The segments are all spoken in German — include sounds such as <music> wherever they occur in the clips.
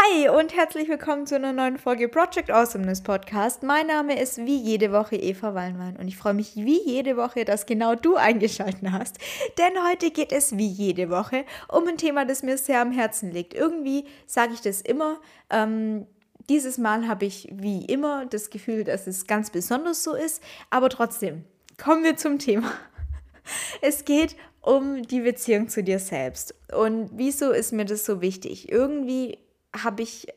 Hi und herzlich willkommen zu einer neuen Folge Project Awesomeness Podcast. Mein Name ist wie jede Woche Eva Wallmann und ich freue mich wie jede Woche, dass genau du eingeschaltet hast. Denn heute geht es wie jede Woche um ein Thema, das mir sehr am Herzen liegt. Irgendwie sage ich das immer. Ähm, dieses Mal habe ich wie immer das Gefühl, dass es ganz besonders so ist. Aber trotzdem, kommen wir zum Thema. Es geht um die Beziehung zu dir selbst. Und wieso ist mir das so wichtig? Irgendwie habe ich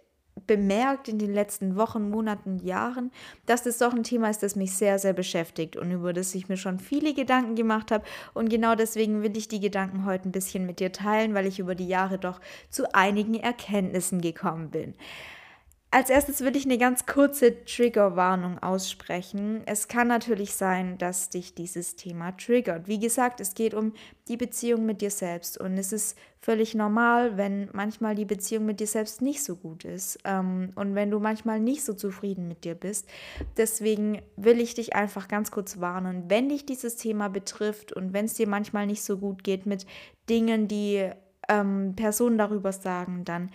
bemerkt in den letzten Wochen, Monaten, Jahren, dass das doch ein Thema ist, das mich sehr, sehr beschäftigt und über das ich mir schon viele Gedanken gemacht habe. Und genau deswegen will ich die Gedanken heute ein bisschen mit dir teilen, weil ich über die Jahre doch zu einigen Erkenntnissen gekommen bin. Als erstes will ich eine ganz kurze Triggerwarnung aussprechen. Es kann natürlich sein, dass dich dieses Thema triggert. Wie gesagt, es geht um die Beziehung mit dir selbst und es ist völlig normal, wenn manchmal die Beziehung mit dir selbst nicht so gut ist ähm, und wenn du manchmal nicht so zufrieden mit dir bist. Deswegen will ich dich einfach ganz kurz warnen, wenn dich dieses Thema betrifft und wenn es dir manchmal nicht so gut geht mit Dingen, die ähm, Personen darüber sagen, dann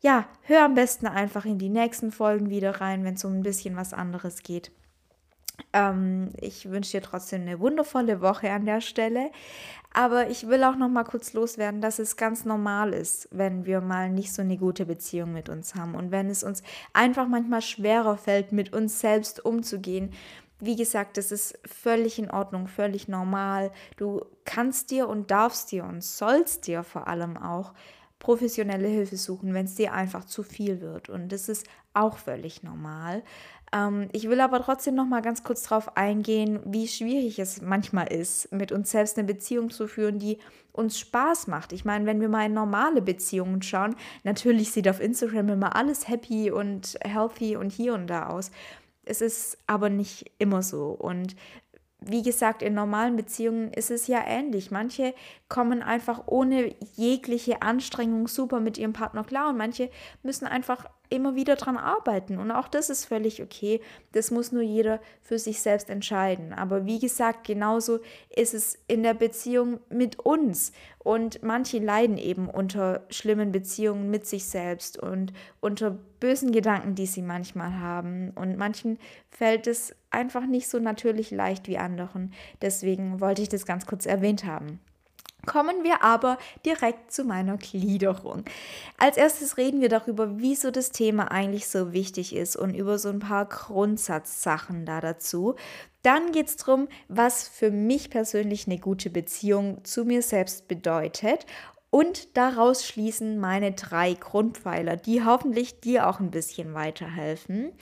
ja, hör am besten einfach in die nächsten Folgen wieder rein, wenn es um ein bisschen was anderes geht. Ähm, ich wünsche dir trotzdem eine wundervolle Woche an der Stelle. Aber ich will auch noch mal kurz loswerden, dass es ganz normal ist, wenn wir mal nicht so eine gute Beziehung mit uns haben und wenn es uns einfach manchmal schwerer fällt, mit uns selbst umzugehen. Wie gesagt, das ist völlig in Ordnung, völlig normal. Du kannst dir und darfst dir und sollst dir vor allem auch professionelle Hilfe suchen, wenn es dir einfach zu viel wird. Und das ist auch völlig normal. Ähm, ich will aber trotzdem noch mal ganz kurz darauf eingehen, wie schwierig es manchmal ist, mit uns selbst eine Beziehung zu führen, die uns Spaß macht. Ich meine, wenn wir mal in normale Beziehungen schauen, natürlich sieht auf Instagram immer alles happy und healthy und hier und da aus. Es ist aber nicht immer so. Und wie gesagt, in normalen Beziehungen ist es ja ähnlich. Manche kommen einfach ohne jegliche Anstrengung super mit ihrem Partner klar und manche müssen einfach immer wieder dran arbeiten. Und auch das ist völlig okay. Das muss nur jeder für sich selbst entscheiden. Aber wie gesagt, genauso ist es in der Beziehung mit uns. Und manche leiden eben unter schlimmen Beziehungen mit sich selbst und unter bösen Gedanken, die sie manchmal haben. Und manchen fällt es einfach nicht so natürlich leicht wie anderen. Deswegen wollte ich das ganz kurz erwähnt haben. Kommen wir aber direkt zu meiner Gliederung. Als erstes reden wir darüber, wieso das Thema eigentlich so wichtig ist und über so ein paar Grundsatzsachen da dazu. Dann geht es darum, was für mich persönlich eine gute Beziehung zu mir selbst bedeutet und daraus schließen meine drei Grundpfeiler, die hoffentlich dir auch ein bisschen weiterhelfen.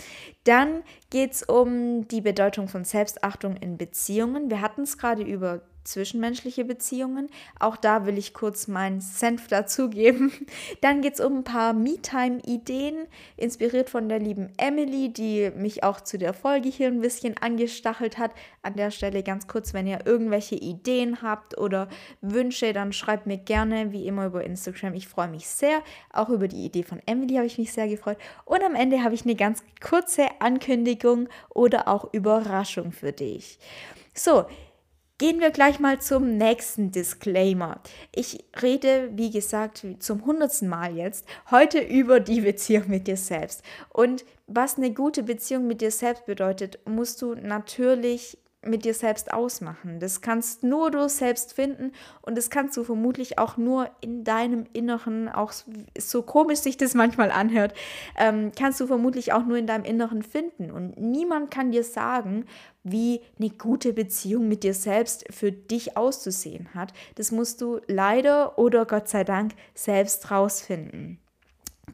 Dann geht es um die Bedeutung von Selbstachtung in Beziehungen. Wir hatten es gerade über zwischenmenschliche Beziehungen. Auch da will ich kurz meinen Senf dazugeben. <laughs> Dann geht es um ein paar Me-Time-Ideen, inspiriert von der lieben Emily, die mich auch zu der Folge hier ein bisschen angestachelt hat. An der Stelle ganz kurz, wenn ihr irgendwelche Ideen habt oder Wünsche, dann schreibt mir gerne, wie immer, über Instagram. Ich freue mich sehr. Auch über die Idee von Emily habe ich mich sehr gefreut. Und am Ende habe ich eine ganz kurze Ankündigung oder auch Überraschung für dich. So, Gehen wir gleich mal zum nächsten Disclaimer. Ich rede, wie gesagt, zum hundertsten Mal jetzt heute über die Beziehung mit dir selbst. Und was eine gute Beziehung mit dir selbst bedeutet, musst du natürlich mit dir selbst ausmachen. Das kannst nur du selbst finden und das kannst du vermutlich auch nur in deinem Inneren, auch so komisch sich das manchmal anhört, ähm, kannst du vermutlich auch nur in deinem Inneren finden. Und niemand kann dir sagen, wie eine gute Beziehung mit dir selbst für dich auszusehen hat. Das musst du leider oder Gott sei Dank selbst rausfinden.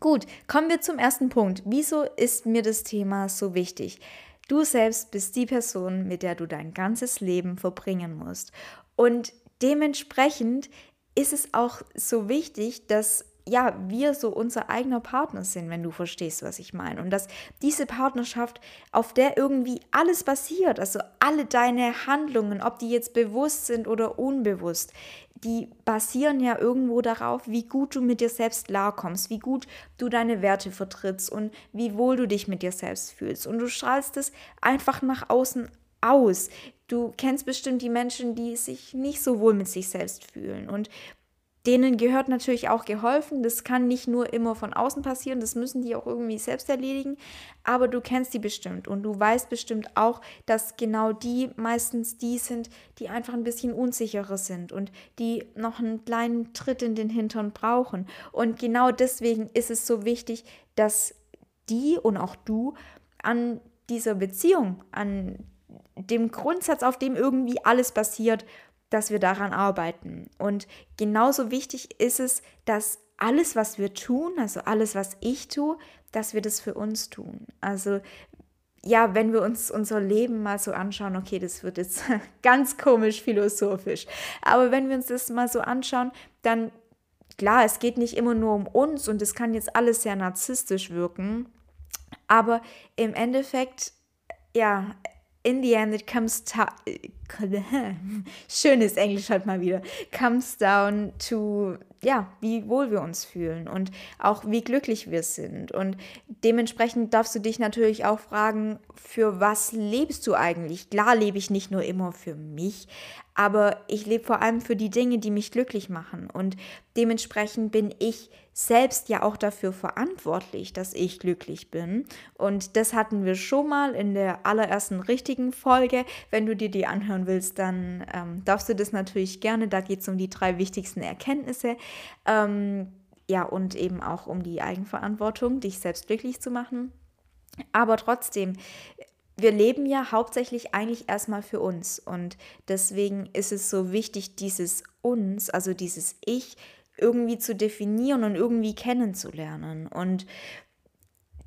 Gut, kommen wir zum ersten Punkt. Wieso ist mir das Thema so wichtig? Du selbst bist die Person, mit der du dein ganzes Leben verbringen musst. Und dementsprechend ist es auch so wichtig, dass ja, wir so unser eigener Partner sind, wenn du verstehst, was ich meine. Und dass diese Partnerschaft, auf der irgendwie alles basiert, also alle deine Handlungen, ob die jetzt bewusst sind oder unbewusst, die basieren ja irgendwo darauf, wie gut du mit dir selbst klarkommst, wie gut du deine Werte vertrittst und wie wohl du dich mit dir selbst fühlst. Und du strahlst es einfach nach außen aus. Du kennst bestimmt die Menschen, die sich nicht so wohl mit sich selbst fühlen. Und denen gehört natürlich auch geholfen. Das kann nicht nur immer von außen passieren, das müssen die auch irgendwie selbst erledigen. Aber du kennst die bestimmt und du weißt bestimmt auch, dass genau die meistens die sind, die einfach ein bisschen unsicherer sind und die noch einen kleinen Tritt in den Hintern brauchen. Und genau deswegen ist es so wichtig, dass die und auch du an dieser Beziehung, an dem Grundsatz, auf dem irgendwie alles basiert, dass wir daran arbeiten. Und genauso wichtig ist es, dass alles, was wir tun, also alles, was ich tue, dass wir das für uns tun. Also ja, wenn wir uns unser Leben mal so anschauen, okay, das wird jetzt <laughs> ganz komisch philosophisch, aber wenn wir uns das mal so anschauen, dann klar, es geht nicht immer nur um uns und es kann jetzt alles sehr narzisstisch wirken, aber im Endeffekt, ja, in the end it comes schönes Englisch halt mal wieder comes down to ja wie wohl wir uns fühlen und auch wie glücklich wir sind und dementsprechend darfst du dich natürlich auch fragen für was lebst du eigentlich klar lebe ich nicht nur immer für mich aber ich lebe vor allem für die Dinge, die mich glücklich machen. Und dementsprechend bin ich selbst ja auch dafür verantwortlich, dass ich glücklich bin. Und das hatten wir schon mal in der allerersten richtigen Folge. Wenn du dir die anhören willst, dann ähm, darfst du das natürlich gerne. Da geht es um die drei wichtigsten Erkenntnisse. Ähm, ja, und eben auch um die Eigenverantwortung, dich selbst glücklich zu machen. Aber trotzdem, wir leben ja hauptsächlich eigentlich erstmal für uns und deswegen ist es so wichtig, dieses uns, also dieses Ich, irgendwie zu definieren und irgendwie kennenzulernen. Und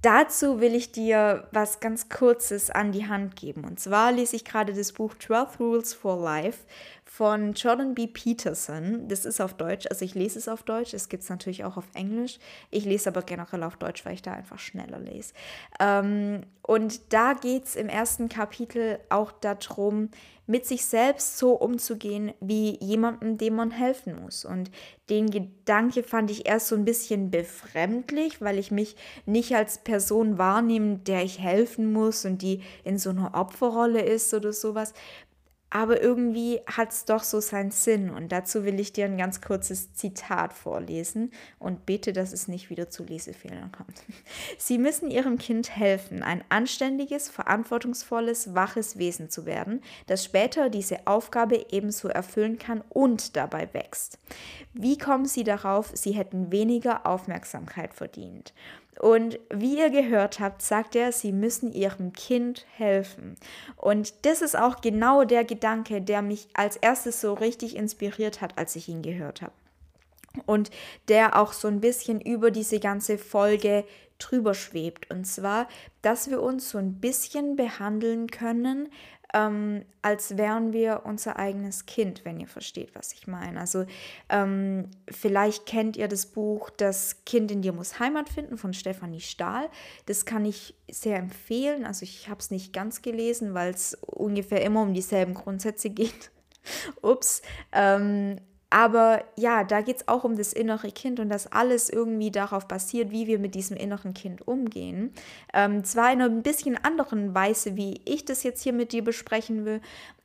dazu will ich dir was ganz Kurzes an die Hand geben. Und zwar lese ich gerade das Buch 12 Rules for Life von Jordan B. Peterson. Das ist auf Deutsch, also ich lese es auf Deutsch, es gibt es natürlich auch auf Englisch. Ich lese aber generell auf Deutsch, weil ich da einfach schneller lese. Ähm, und da geht es im ersten Kapitel auch darum, mit sich selbst so umzugehen wie jemandem, dem man helfen muss. Und den Gedanke fand ich erst so ein bisschen befremdlich, weil ich mich nicht als Person wahrnehme, der ich helfen muss und die in so einer Opferrolle ist oder sowas. Aber irgendwie hat es doch so seinen Sinn. Und dazu will ich dir ein ganz kurzes Zitat vorlesen und bete, dass es nicht wieder zu Lesefehlern kommt. <laughs> Sie müssen ihrem Kind helfen, ein anständiges, verantwortungsvolles, waches Wesen zu werden, das später diese Aufgabe ebenso erfüllen kann und dabei wächst. Wie kommen Sie darauf, Sie hätten weniger Aufmerksamkeit verdient? Und wie ihr gehört habt, sagt er, sie müssen ihrem Kind helfen. Und das ist auch genau der Gedanke, der mich als erstes so richtig inspiriert hat, als ich ihn gehört habe. Und der auch so ein bisschen über diese ganze Folge drüber schwebt. Und zwar, dass wir uns so ein bisschen behandeln können, ähm, als wären wir unser eigenes Kind, wenn ihr versteht, was ich meine. Also ähm, vielleicht kennt ihr das Buch Das Kind in dir muss Heimat finden von Stefanie Stahl. Das kann ich sehr empfehlen. Also ich habe es nicht ganz gelesen, weil es ungefähr immer um dieselben Grundsätze <laughs> geht. Ups. Ähm, aber ja, da geht es auch um das innere Kind und dass alles irgendwie darauf basiert, wie wir mit diesem inneren Kind umgehen. Ähm, zwar in einer ein bisschen anderen Weise, wie ich das jetzt hier mit dir besprechen will,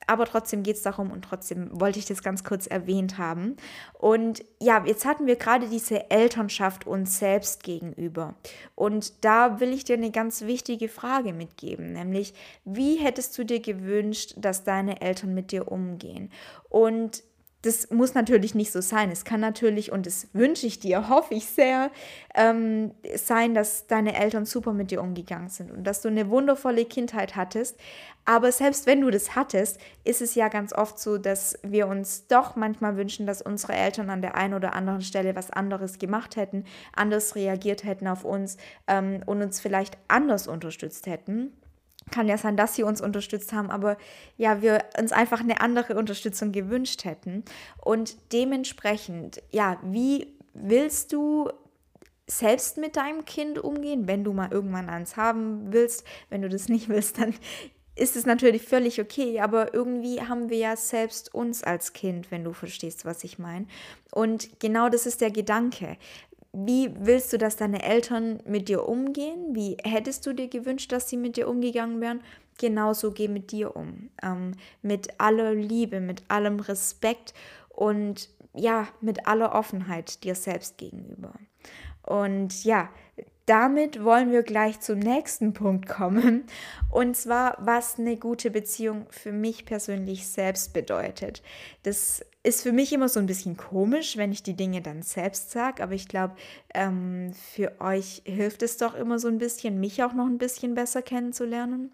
aber trotzdem geht es darum und trotzdem wollte ich das ganz kurz erwähnt haben. Und ja, jetzt hatten wir gerade diese Elternschaft uns selbst gegenüber. Und da will ich dir eine ganz wichtige Frage mitgeben, nämlich wie hättest du dir gewünscht, dass deine Eltern mit dir umgehen? Und das muss natürlich nicht so sein. Es kann natürlich, und das wünsche ich dir, <laughs> hoffe ich sehr, ähm, sein, dass deine Eltern super mit dir umgegangen sind und dass du eine wundervolle Kindheit hattest. Aber selbst wenn du das hattest, ist es ja ganz oft so, dass wir uns doch manchmal wünschen, dass unsere Eltern an der einen oder anderen Stelle was anderes gemacht hätten, anders reagiert hätten auf uns ähm, und uns vielleicht anders unterstützt hätten kann ja sein, dass sie uns unterstützt haben, aber ja, wir uns einfach eine andere Unterstützung gewünscht hätten. Und dementsprechend, ja, wie willst du selbst mit deinem Kind umgehen, wenn du mal irgendwann eins haben willst. Wenn du das nicht willst, dann ist es natürlich völlig okay, aber irgendwie haben wir ja selbst uns als Kind, wenn du verstehst, was ich meine. Und genau das ist der Gedanke. Wie willst du, dass deine Eltern mit dir umgehen? Wie hättest du dir gewünscht, dass sie mit dir umgegangen wären? Genauso geh mit dir um. Ähm, mit aller Liebe, mit allem Respekt und ja, mit aller Offenheit dir selbst gegenüber. Und ja, damit wollen wir gleich zum nächsten <laughs> Punkt kommen. Und zwar, was eine gute Beziehung für mich persönlich selbst bedeutet. Das ist für mich immer so ein bisschen komisch, wenn ich die Dinge dann selbst sage, aber ich glaube, ähm, für euch hilft es doch immer so ein bisschen, mich auch noch ein bisschen besser kennenzulernen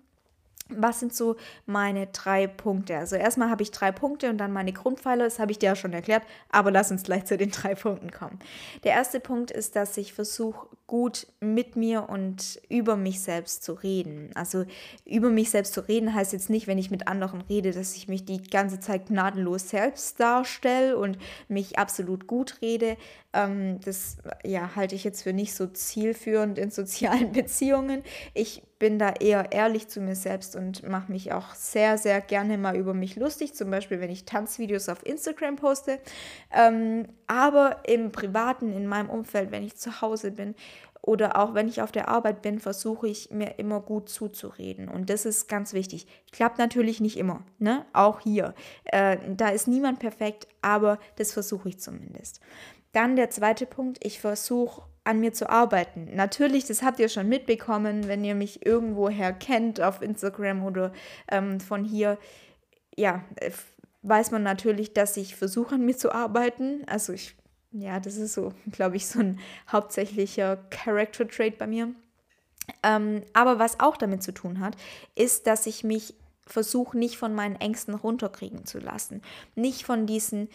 was sind so meine drei Punkte? Also erstmal habe ich drei Punkte und dann meine Grundpfeiler, das habe ich dir ja schon erklärt, aber lass uns gleich zu den <laughs> drei Punkten kommen. Der erste Punkt ist, dass ich versuche, gut mit mir und über mich selbst zu reden. Also über mich selbst zu reden heißt jetzt nicht, wenn ich mit anderen rede, dass ich mich die ganze Zeit gnadenlos selbst darstelle und mich absolut gut rede. Ähm, das ja, halte ich jetzt für nicht so zielführend in sozialen <laughs> Beziehungen. Ich bin da eher ehrlich zu mir selbst und mache mich auch sehr, sehr gerne mal über mich lustig, zum Beispiel wenn ich Tanzvideos auf Instagram poste. Ähm, aber im Privaten, in meinem Umfeld, wenn ich zu Hause bin oder auch wenn ich auf der Arbeit bin, versuche ich mir immer gut zuzureden. Und das ist ganz wichtig. Klappt natürlich nicht immer, ne? Auch hier. Äh, da ist niemand perfekt, aber das versuche ich zumindest. Dann der zweite Punkt, ich versuche an mir zu arbeiten. Natürlich, das habt ihr schon mitbekommen, wenn ihr mich irgendwoher kennt auf Instagram oder ähm, von hier, ja, äh, weiß man natürlich, dass ich versuche an mir zu arbeiten. Also ich, ja, das ist so, <laughs> glaube ich, so ein hauptsächlicher Character Trait bei mir. Ähm, aber was auch damit zu tun hat, ist, dass ich mich versuche, nicht von meinen Ängsten runterkriegen zu lassen. Nicht von diesen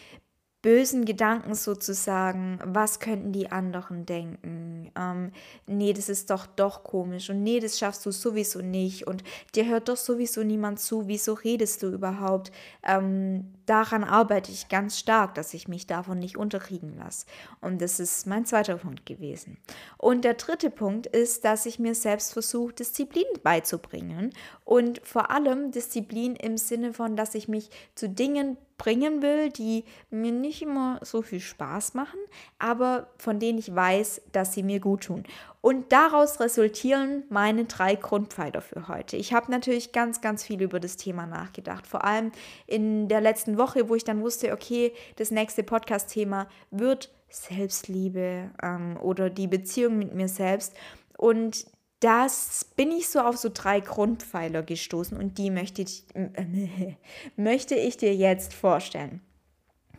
bösen Gedanken sozusagen, was könnten die anderen denken? Ähm, nee, das ist doch doch komisch und nee, das schaffst du sowieso nicht und dir hört doch sowieso niemand zu, wieso redest du überhaupt? Ähm, daran arbeite ich ganz stark, dass ich mich davon nicht unterkriegen lasse. Und das ist mein zweiter Punkt gewesen. Und der dritte Punkt ist, dass ich mir selbst versuche, Disziplin beizubringen und vor allem Disziplin im Sinne von, dass ich mich zu Dingen bringen will, die mir nicht immer so viel Spaß machen, aber von denen ich weiß, dass sie mir gut tun. Und daraus resultieren meine drei Grundpfeiler für heute. Ich habe natürlich ganz, ganz viel über das Thema nachgedacht. Vor allem in der letzten Woche, wo ich dann wusste, okay, das nächste Podcast-Thema wird Selbstliebe ähm, oder die Beziehung mit mir selbst. Und das bin ich so auf so drei Grundpfeiler gestoßen und die möchte ich, äh, <laughs> möchte ich dir jetzt vorstellen.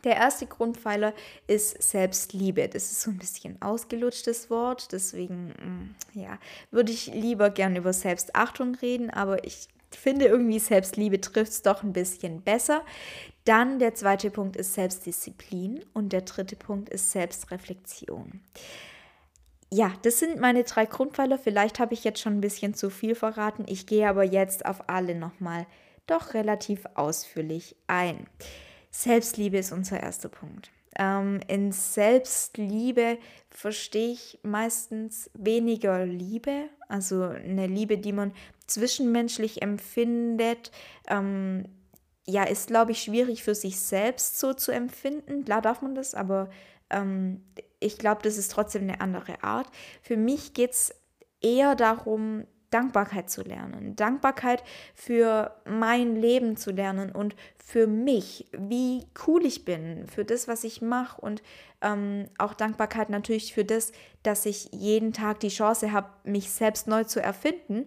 Der erste Grundpfeiler ist Selbstliebe. Das ist so ein bisschen ausgelutschtes Wort, deswegen mm, ja, würde ich lieber gern über Selbstachtung reden, aber ich finde irgendwie Selbstliebe trifft es doch ein bisschen besser. Dann der zweite Punkt ist Selbstdisziplin und der dritte Punkt ist Selbstreflexion ja, das sind meine drei Grundpfeiler. Vielleicht habe ich jetzt schon ein bisschen zu viel verraten. Ich gehe aber jetzt auf alle nochmal doch relativ ausführlich ein. Selbstliebe ist unser erster Punkt. Ähm, in Selbstliebe verstehe ich meistens weniger Liebe, also eine Liebe, die man zwischenmenschlich empfindet. Ähm, ja, ist, glaube ich, schwierig für sich selbst so zu empfinden. Klar darf man das, aber ähm, ich glaube, das ist trotzdem eine andere Art. Für mich geht es eher darum, Dankbarkeit zu lernen. Dankbarkeit für mein Leben zu lernen und für mich, wie cool ich bin, für das, was ich mache und ähm, auch Dankbarkeit natürlich für das, dass ich jeden Tag die Chance habe, mich selbst neu zu erfinden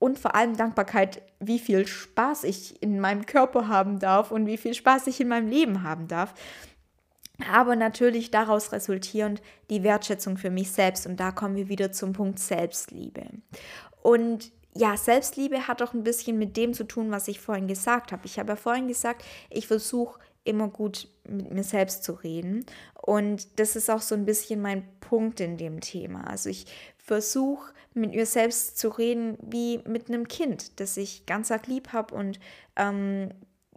und vor allem Dankbarkeit, wie viel Spaß ich in meinem Körper haben darf und wie viel Spaß ich in meinem Leben haben darf aber natürlich daraus resultierend die Wertschätzung für mich selbst. Und da kommen wir wieder zum Punkt Selbstliebe. Und ja, Selbstliebe hat auch ein bisschen mit dem zu tun, was ich vorhin gesagt habe. Ich habe ja vorhin gesagt, ich versuche immer gut mit mir selbst zu reden. Und das ist auch so ein bisschen mein Punkt in dem Thema. Also ich versuche mit mir selbst zu reden wie mit einem Kind, das ich ganz arg lieb habe und ähm,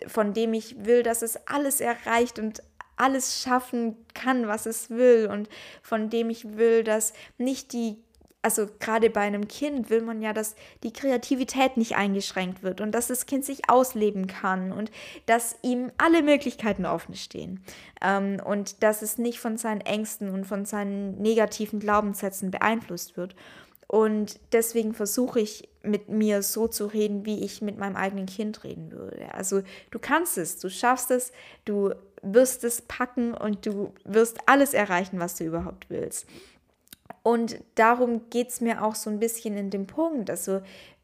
von dem ich will, dass es alles erreicht und alles schaffen kann, was es will und von dem ich will, dass nicht die also gerade bei einem Kind will man ja, dass die Kreativität nicht eingeschränkt wird und dass das Kind sich ausleben kann und dass ihm alle Möglichkeiten offen stehen ähm, und dass es nicht von seinen Ängsten und von seinen negativen Glaubenssätzen beeinflusst wird. Und deswegen versuche ich mit mir so zu reden, wie ich mit meinem eigenen Kind reden würde. Also du kannst es, du schaffst es, du wirst es packen und du wirst alles erreichen, was du überhaupt willst. Und darum geht es mir auch so ein bisschen in dem Punkt. Also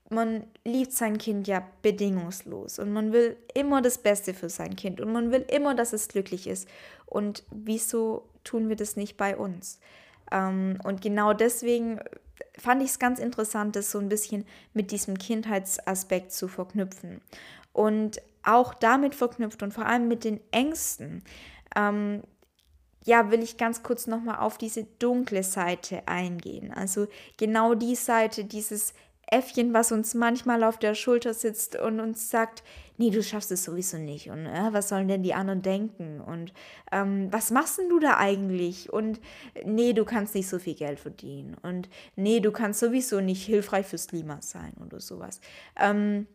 man liebt sein Kind ja bedingungslos und man will immer das Beste für sein Kind und man will immer, dass es glücklich ist. Und wieso tun wir das nicht bei uns? Ähm, und genau deswegen fand ich es ganz interessant, das so ein bisschen mit diesem Kindheitsaspekt zu verknüpfen. Und auch damit verknüpft und vor allem mit den Ängsten, ähm, ja, will ich ganz kurz nochmal auf diese dunkle Seite eingehen. Also genau die Seite, dieses Äffchen, was uns manchmal auf der Schulter sitzt und uns sagt, nee, du schaffst es sowieso nicht und äh, was sollen denn die anderen denken und ähm, was machst denn du da eigentlich und nee, du kannst nicht so viel Geld verdienen und nee, du kannst sowieso nicht hilfreich fürs Klima sein oder sowas. Ähm,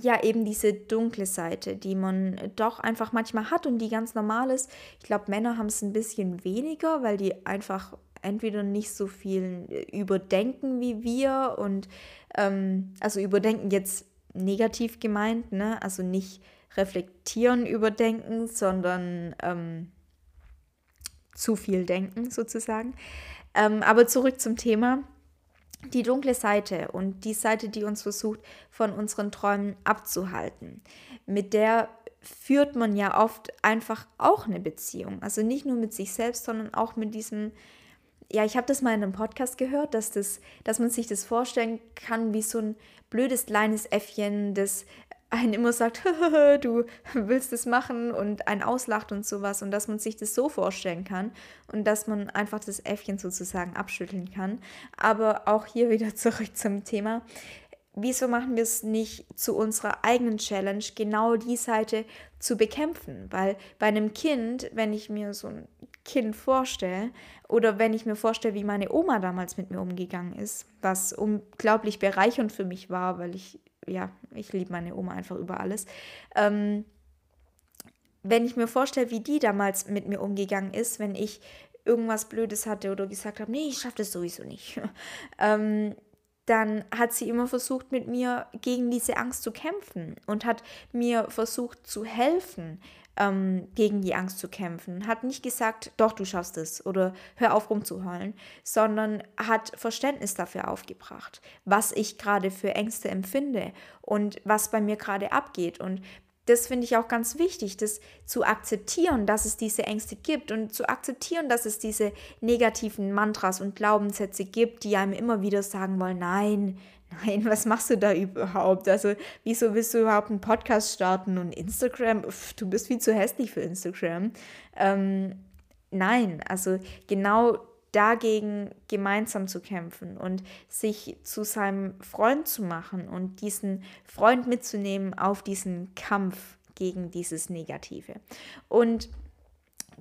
ja, eben diese dunkle Seite, die man doch einfach manchmal hat und die ganz normal ist. Ich glaube, Männer haben es ein bisschen weniger, weil die einfach entweder nicht so viel überdenken wie wir und ähm, also überdenken jetzt negativ gemeint, ne? Also nicht reflektieren, überdenken, sondern ähm, zu viel denken sozusagen. Ähm, aber zurück zum Thema. Die dunkle Seite und die Seite, die uns versucht, von unseren Träumen abzuhalten. Mit der führt man ja oft einfach auch eine Beziehung. Also nicht nur mit sich selbst, sondern auch mit diesem ja, ich habe das mal in einem Podcast gehört, dass, das, dass man sich das vorstellen kann wie so ein blödes kleines Äffchen, das einen immer sagt, <laughs> du willst es machen und einen auslacht und sowas und dass man sich das so vorstellen kann und dass man einfach das Äffchen sozusagen abschütteln kann. Aber auch hier wieder <laughs> zurück zum Thema wieso machen wir es nicht zu unserer eigenen Challenge, genau die Seite zu bekämpfen? Weil bei einem Kind, wenn ich mir so ein Kind vorstelle oder wenn ich mir vorstelle, wie meine Oma damals mit mir umgegangen ist, was unglaublich bereichernd für mich war, weil ich, ja, ich liebe meine Oma einfach über alles. Ähm, wenn ich mir vorstelle, wie die damals mit mir umgegangen ist, wenn ich irgendwas Blödes hatte oder gesagt habe, nee, ich schaffe das sowieso nicht. <laughs> ähm, dann hat sie immer versucht, mit mir gegen diese Angst zu kämpfen und hat mir versucht zu helfen, ähm, gegen die Angst zu kämpfen. Hat nicht gesagt, doch, du schaffst es oder hör auf rumzuheulen, sondern hat Verständnis dafür aufgebracht, was ich gerade für Ängste empfinde und was bei mir gerade abgeht. Und das finde ich auch ganz wichtig, das zu akzeptieren, dass es diese Ängste gibt und zu akzeptieren, dass es diese negativen Mantras und Glaubenssätze gibt, die einem immer wieder sagen wollen, nein, nein, was machst du da überhaupt? Also, wieso willst du überhaupt einen Podcast starten und Instagram? Uff, du bist viel zu hässlich für Instagram. Ähm, nein, also genau dagegen gemeinsam zu kämpfen und sich zu seinem Freund zu machen und diesen Freund mitzunehmen auf diesen Kampf gegen dieses Negative. Und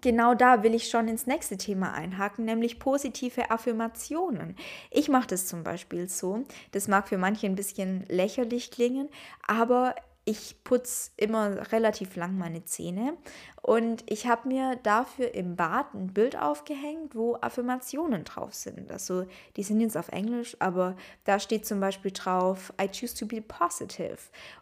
genau da will ich schon ins nächste Thema einhaken, nämlich positive Affirmationen. Ich mache das zum Beispiel so. Das mag für manche ein bisschen lächerlich klingen, aber ich putze immer relativ lang meine Zähne und ich habe mir dafür im Bad ein Bild aufgehängt, wo Affirmationen drauf sind. Also die sind jetzt auf Englisch, aber da steht zum Beispiel drauf, I choose to be positive.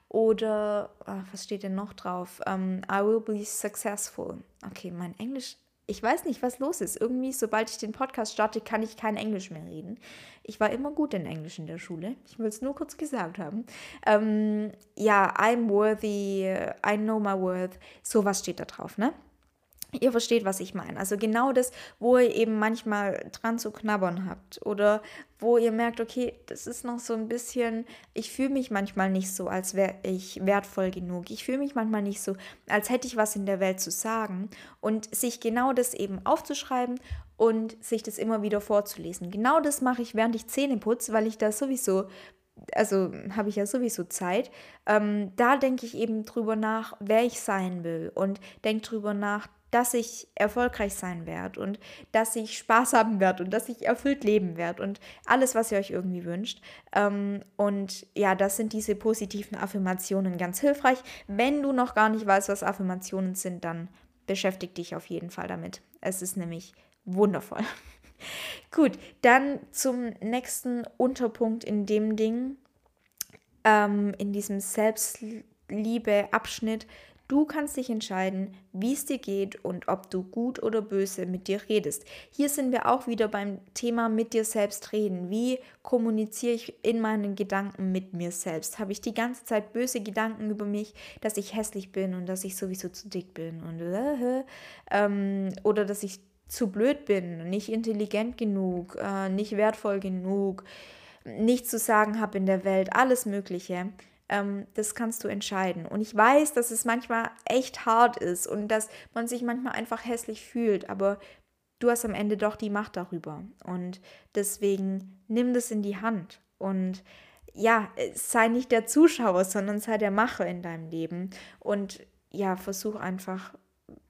Oder, oh, was steht denn noch drauf? Um, I will be successful. Okay, mein Englisch ich weiß nicht, was los ist. Irgendwie, sobald ich den Podcast starte, kann ich kein Englisch mehr reden. Ich war immer gut in Englisch in der Schule. Ich will es nur kurz gesagt haben. Ähm, ja, I'm worthy, I know my worth. Sowas steht da drauf, ne? Ihr versteht, was ich meine. Also genau das, wo ihr eben manchmal dran zu knabbern habt oder wo ihr merkt, okay, das ist noch so ein bisschen, ich fühle mich manchmal nicht so, als wäre ich wertvoll genug. Ich fühle mich manchmal nicht so, als hätte ich was in der Welt zu sagen und sich genau das eben aufzuschreiben und sich das immer wieder vorzulesen. Genau das mache ich, während ich Zähne putze, weil ich da sowieso also habe ich ja sowieso Zeit, ähm, da denke ich eben drüber nach, wer ich sein will und denke drüber nach, dass ich erfolgreich sein werde und dass ich Spaß haben werde und dass ich erfüllt leben werde und alles, was ihr euch irgendwie wünscht. Ähm, und ja, das sind diese positiven Affirmationen ganz hilfreich. Wenn du noch gar nicht weißt, was Affirmationen sind, dann beschäftige dich auf jeden Fall damit. Es ist nämlich wundervoll. <laughs> Gut, dann zum nächsten Unterpunkt in dem Ding, ähm, in diesem Selbstliebe-Abschnitt. Du kannst dich entscheiden, wie es dir geht und ob du gut oder böse mit dir redest. Hier sind wir auch wieder beim Thema mit dir selbst reden. Wie kommuniziere ich in meinen Gedanken mit mir selbst? Habe ich die ganze Zeit böse Gedanken über mich, dass ich hässlich bin und dass ich sowieso zu dick bin und äh, ähm, oder dass ich zu blöd bin, nicht intelligent genug, äh, nicht wertvoll genug, nichts zu sagen habe in der Welt, alles Mögliche ähm, das kannst du entscheiden. Und ich weiß, dass es manchmal echt hart ist und dass man sich manchmal einfach hässlich fühlt, aber du hast am Ende doch die Macht darüber. Und deswegen nimm das in die Hand und ja, sei nicht der Zuschauer, sondern sei der Macher in deinem Leben. Und ja, versuch einfach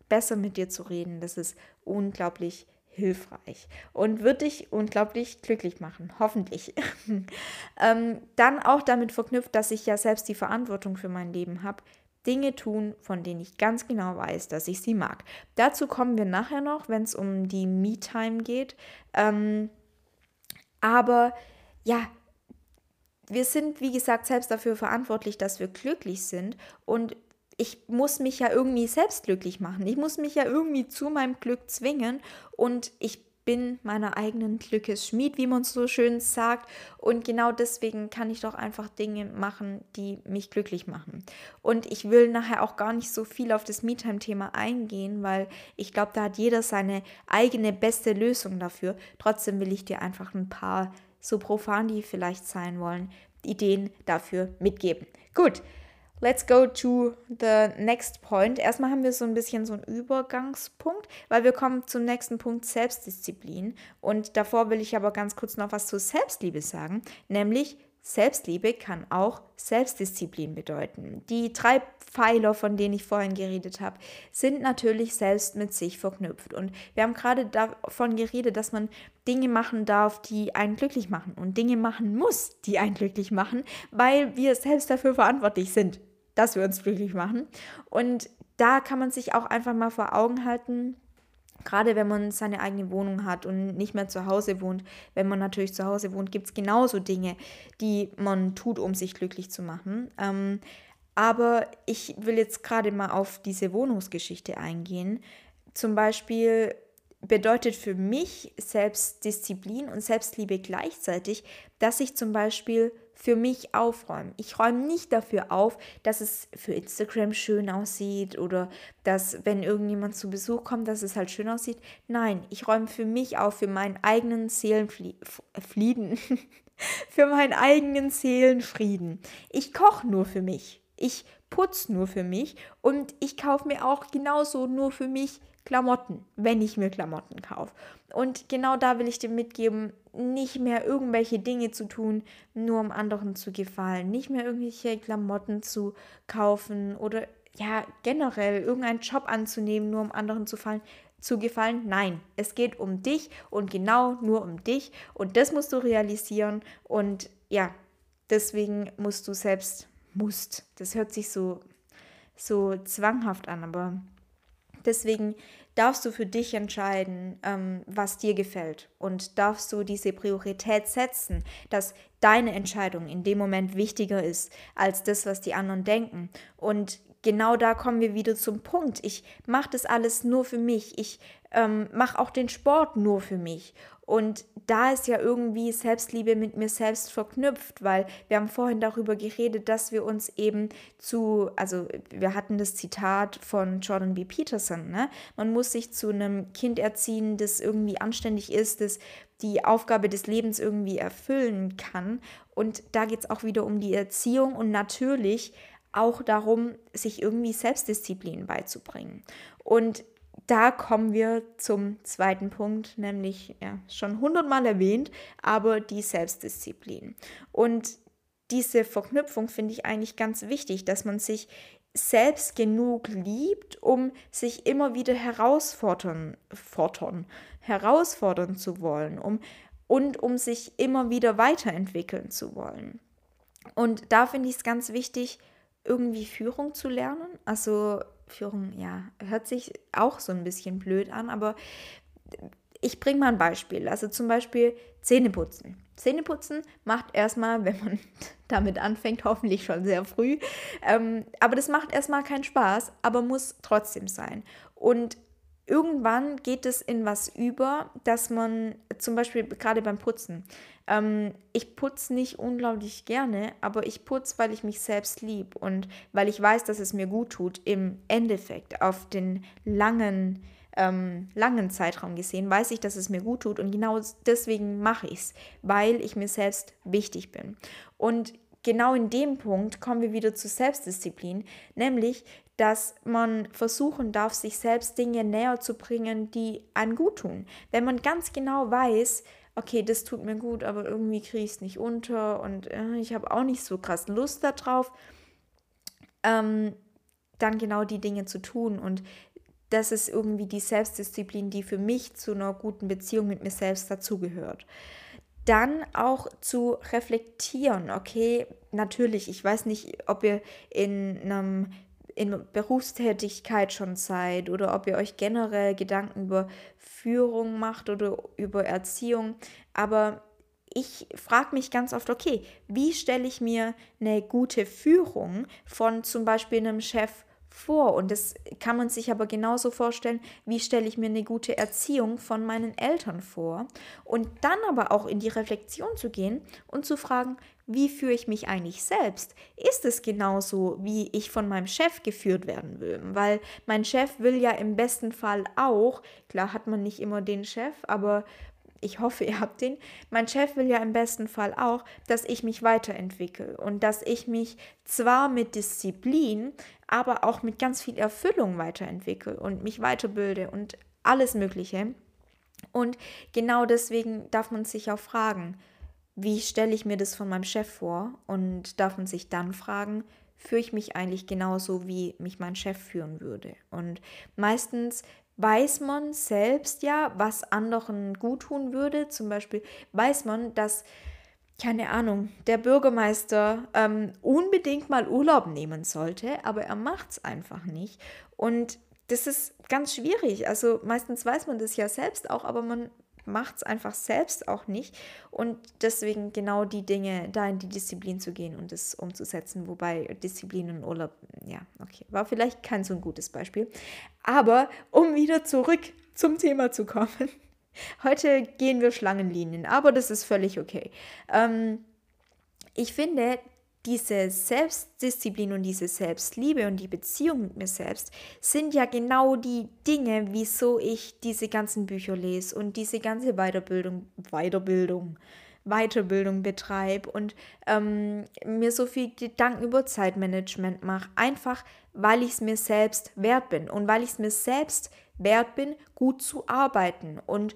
besser mit dir zu reden. Das ist unglaublich hilfreich und wird dich unglaublich glücklich machen, hoffentlich. <laughs> ähm, dann auch damit verknüpft, dass ich ja selbst die Verantwortung für mein Leben habe, Dinge tun, von denen ich ganz genau weiß, dass ich sie mag. Dazu kommen wir nachher noch, wenn es um die Me-Time geht. Ähm, aber ja, wir sind, wie gesagt, selbst dafür verantwortlich, dass wir glücklich sind und ich muss mich ja irgendwie selbst glücklich machen. Ich muss mich ja irgendwie zu meinem Glück zwingen und ich bin meiner eigenen Glückes Schmied, wie man so schön sagt. Und genau deswegen kann ich doch einfach Dinge machen, die mich glücklich machen. Und ich will nachher auch gar nicht so viel auf das Me-Time-Thema eingehen, weil ich glaube, da hat jeder seine eigene beste Lösung dafür. Trotzdem will ich dir einfach ein paar, so profan die vielleicht sein wollen, Ideen dafür mitgeben. Gut, Let's go to the next point. Erstmal haben wir so ein bisschen so einen Übergangspunkt, weil wir kommen zum nächsten Punkt Selbstdisziplin. Und davor will ich aber ganz kurz noch was zur Selbstliebe sagen, nämlich Selbstliebe kann auch Selbstdisziplin bedeuten. Die drei Pfeiler, von denen ich vorhin geredet habe, sind natürlich selbst mit sich verknüpft. Und wir haben gerade davon geredet, dass man Dinge machen darf, die einen glücklich machen und Dinge machen muss, die einen glücklich machen, weil wir selbst dafür verantwortlich sind dass wir uns glücklich machen. Und da kann man sich auch einfach mal vor Augen halten, gerade wenn man seine eigene Wohnung hat und nicht mehr zu Hause wohnt, wenn man natürlich zu Hause wohnt, gibt es genauso Dinge, die man tut, um sich glücklich zu machen. Ähm, aber ich will jetzt gerade mal auf diese Wohnungsgeschichte eingehen. Zum Beispiel bedeutet für mich Selbstdisziplin und Selbstliebe gleichzeitig, dass ich zum Beispiel für mich aufräume. Ich räume nicht dafür auf, dass es für Instagram schön aussieht oder dass, wenn irgendjemand zu Besuch kommt, dass es halt schön aussieht. Nein, ich räume für mich auf, für meinen eigenen Seelenfrieden. <laughs> für meinen eigenen Seelenfrieden. Ich koche nur für mich. Ich putze nur für mich und ich kaufe mir auch genauso nur für mich Klamotten, wenn ich mir Klamotten kaufe. Und genau da will ich dir mitgeben, nicht mehr irgendwelche Dinge zu tun, nur um anderen zu gefallen. Nicht mehr irgendwelche Klamotten zu kaufen oder ja, generell irgendeinen Job anzunehmen, nur um anderen zu fallen, zu gefallen. Nein, es geht um dich und genau nur um dich. Und das musst du realisieren. Und ja, deswegen musst du selbst, musst. Das hört sich so, so zwanghaft an, aber deswegen darfst du für dich entscheiden, ähm, was dir gefällt und darfst du diese Priorität setzen, dass deine Entscheidung in dem Moment wichtiger ist als das, was die anderen denken. Und genau da kommen wir wieder zum Punkt. Ich mache das alles nur für mich. Ich ähm, mache auch den Sport nur für mich. Und da ist ja irgendwie Selbstliebe mit mir selbst verknüpft, weil wir haben vorhin darüber geredet, dass wir uns eben zu, also wir hatten das Zitat von Jordan B. Peterson, ne? Man muss sich zu einem Kind erziehen, das irgendwie anständig ist, das die Aufgabe des Lebens irgendwie erfüllen kann. Und da geht es auch wieder um die Erziehung und natürlich auch darum, sich irgendwie Selbstdisziplin beizubringen. Und da kommen wir zum zweiten Punkt, nämlich ja, schon hundertmal erwähnt, aber die Selbstdisziplin. Und diese Verknüpfung finde ich eigentlich ganz wichtig, dass man sich selbst genug liebt, um sich immer wieder herausfordern, fordern, herausfordern zu wollen, um, und um sich immer wieder weiterentwickeln zu wollen. Und da finde ich es ganz wichtig, irgendwie Führung zu lernen. Also Führung, ja, hört sich auch so ein bisschen blöd an, aber ich bringe mal ein Beispiel. Also zum Beispiel Zähneputzen. Zähneputzen macht erstmal, wenn man <laughs> damit anfängt, hoffentlich schon sehr früh. Ähm, aber das macht erstmal keinen Spaß, aber muss trotzdem sein. Und irgendwann geht es in was über, dass man zum Beispiel gerade beim Putzen, ähm, ich putze nicht unglaublich gerne, aber ich putze, weil ich mich selbst lieb und weil ich weiß, dass es mir gut tut. Im Endeffekt auf den langen ähm, langen Zeitraum gesehen, weiß ich, dass es mir gut tut und genau deswegen mache ich es, weil ich mir selbst wichtig bin. Und genau in dem Punkt kommen wir wieder zu Selbstdisziplin, nämlich, dass man versuchen darf, sich selbst Dinge näher zu bringen, die einem gut tun. Wenn man ganz genau weiß, okay, das tut mir gut, aber irgendwie kriege ich es nicht unter und äh, ich habe auch nicht so krass Lust darauf, ähm, dann genau die Dinge zu tun. Und das ist irgendwie die Selbstdisziplin, die für mich zu einer guten Beziehung mit mir selbst dazugehört. Dann auch zu reflektieren, okay, natürlich, ich weiß nicht, ob ihr in einem in Berufstätigkeit schon seid oder ob ihr euch generell Gedanken über Führung macht oder über Erziehung, aber ich frage mich ganz oft, okay, wie stelle ich mir eine gute Führung von zum Beispiel einem Chef vor. Und das kann man sich aber genauso vorstellen, wie stelle ich mir eine gute Erziehung von meinen Eltern vor. Und dann aber auch in die Reflexion zu gehen und zu fragen, wie führe ich mich eigentlich selbst? Ist es genauso, wie ich von meinem Chef geführt werden will? Weil mein Chef will ja im besten Fall auch, klar hat man nicht immer den Chef, aber ich hoffe, <laughs> ihr habt den. Mein Chef will ja im besten Fall auch, dass ich mich weiterentwickle und dass ich mich zwar mit Disziplin, aber auch mit ganz viel Erfüllung weiterentwickle und mich weiterbilde und alles Mögliche. Und genau deswegen darf man sich auch fragen, wie stelle ich mir das von meinem Chef vor? Und darf man sich dann fragen, führe ich mich eigentlich genauso, wie mich mein Chef führen würde? Und meistens weiß man selbst ja, was anderen gut tun würde. Zum Beispiel weiß man, dass, keine Ahnung, der Bürgermeister ähm, unbedingt mal Urlaub nehmen sollte, aber er macht es einfach nicht. Und das ist ganz schwierig. Also meistens weiß man das ja selbst auch, aber man macht es einfach selbst auch nicht. Und deswegen genau die Dinge, da in die Disziplin zu gehen und es umzusetzen. Wobei Disziplin und Urlaub, ja, okay, war vielleicht kein so ein gutes Beispiel. Aber um wieder zurück zum Thema zu kommen. <laughs> Heute gehen wir Schlangenlinien, aber das ist völlig okay. Ähm, ich finde, diese Selbstdisziplin und diese Selbstliebe und die Beziehung mit mir selbst sind ja genau die Dinge, wieso ich diese ganzen Bücher lese und diese ganze Weiterbildung, Weiterbildung, Weiterbildung betreibe und ähm, mir so viel Gedanken über Zeitmanagement mache, einfach weil ich es mir selbst wert bin und weil ich es mir selbst wert bin, gut zu arbeiten und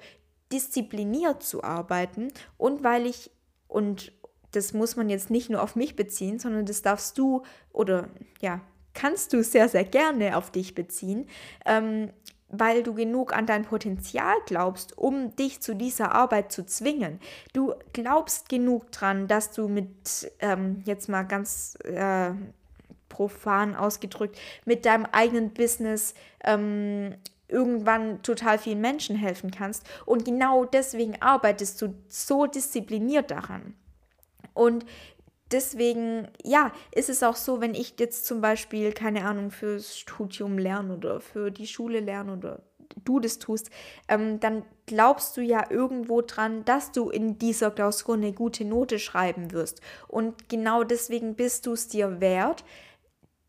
diszipliniert zu arbeiten und weil ich und das muss man jetzt nicht nur auf mich beziehen, sondern das darfst du oder ja, kannst du sehr, sehr gerne auf dich beziehen, ähm, weil du genug an dein Potenzial glaubst, um dich zu dieser Arbeit zu zwingen. Du glaubst genug dran, dass du mit, ähm, jetzt mal ganz äh, profan ausgedrückt, mit deinem eigenen Business ähm, irgendwann total vielen Menschen helfen kannst. Und genau deswegen arbeitest du so diszipliniert daran. Und deswegen, ja, ist es auch so, wenn ich jetzt zum Beispiel, keine Ahnung, fürs Studium lerne oder für die Schule lerne oder du das tust, ähm, dann glaubst du ja irgendwo dran, dass du in dieser Klausur eine gute Note schreiben wirst. Und genau deswegen bist du es dir wert,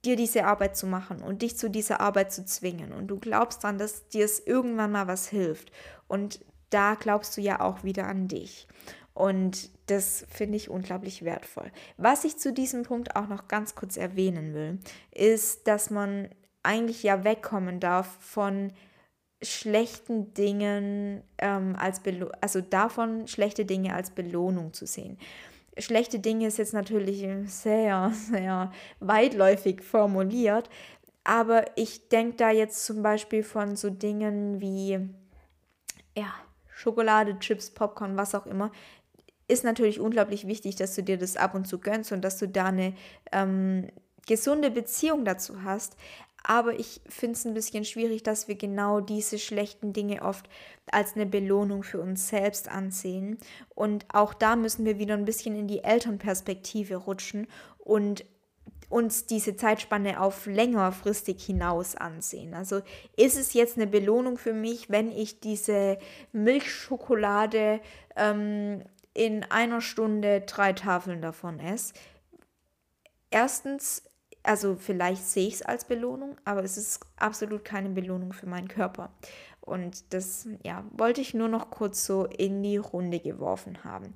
dir diese Arbeit zu machen und dich zu dieser Arbeit zu zwingen. Und du glaubst dann, dass dir es irgendwann mal was hilft. Und da glaubst du ja auch wieder an dich. Und das finde ich unglaublich wertvoll. Was ich zu diesem Punkt auch noch ganz kurz erwähnen will, ist, dass man eigentlich ja wegkommen darf von schlechten Dingen ähm, als Belo also davon schlechte Dinge als Belohnung zu sehen. schlechte Dinge ist jetzt natürlich sehr, sehr weitläufig formuliert, aber ich denke da jetzt zum Beispiel von so Dingen wie, ja, Schokolade, Chips, Popcorn, was auch immer, ist natürlich unglaublich wichtig, dass du dir das ab und zu gönnst und dass du da eine ähm, gesunde Beziehung dazu hast. Aber ich finde es ein bisschen schwierig, dass wir genau diese schlechten Dinge oft als eine Belohnung für uns selbst ansehen. Und auch da müssen wir wieder ein bisschen in die Elternperspektive rutschen und uns diese Zeitspanne auf längerfristig hinaus ansehen. Also ist es jetzt eine Belohnung für mich, wenn ich diese Milchschokolade ähm, in einer Stunde drei Tafeln davon esse? Erstens also vielleicht sehe ich es als Belohnung, aber es ist absolut keine Belohnung für meinen Körper. Und das ja, wollte ich nur noch kurz so in die Runde geworfen haben.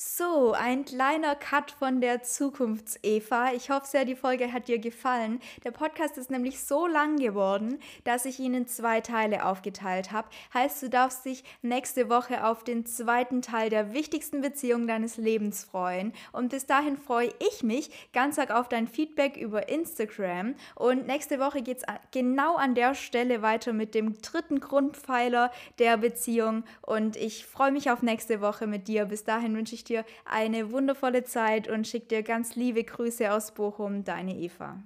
So, ein kleiner Cut von der Zukunfts-Eva. Ich hoffe sehr, die Folge hat dir gefallen. Der Podcast ist nämlich so lang geworden, dass ich ihn in zwei Teile aufgeteilt habe. Heißt, du darfst dich nächste Woche auf den zweiten Teil der wichtigsten Beziehung deines Lebens freuen. Und bis dahin freue ich mich ganz arg auf dein Feedback über Instagram. Und nächste Woche geht es genau an der Stelle weiter mit dem dritten Grundpfeiler der Beziehung. Und ich freue mich auf nächste Woche mit dir. Bis dahin wünsche ich dir eine wundervolle Zeit und schicke dir ganz liebe Grüße aus Bochum, deine Eva.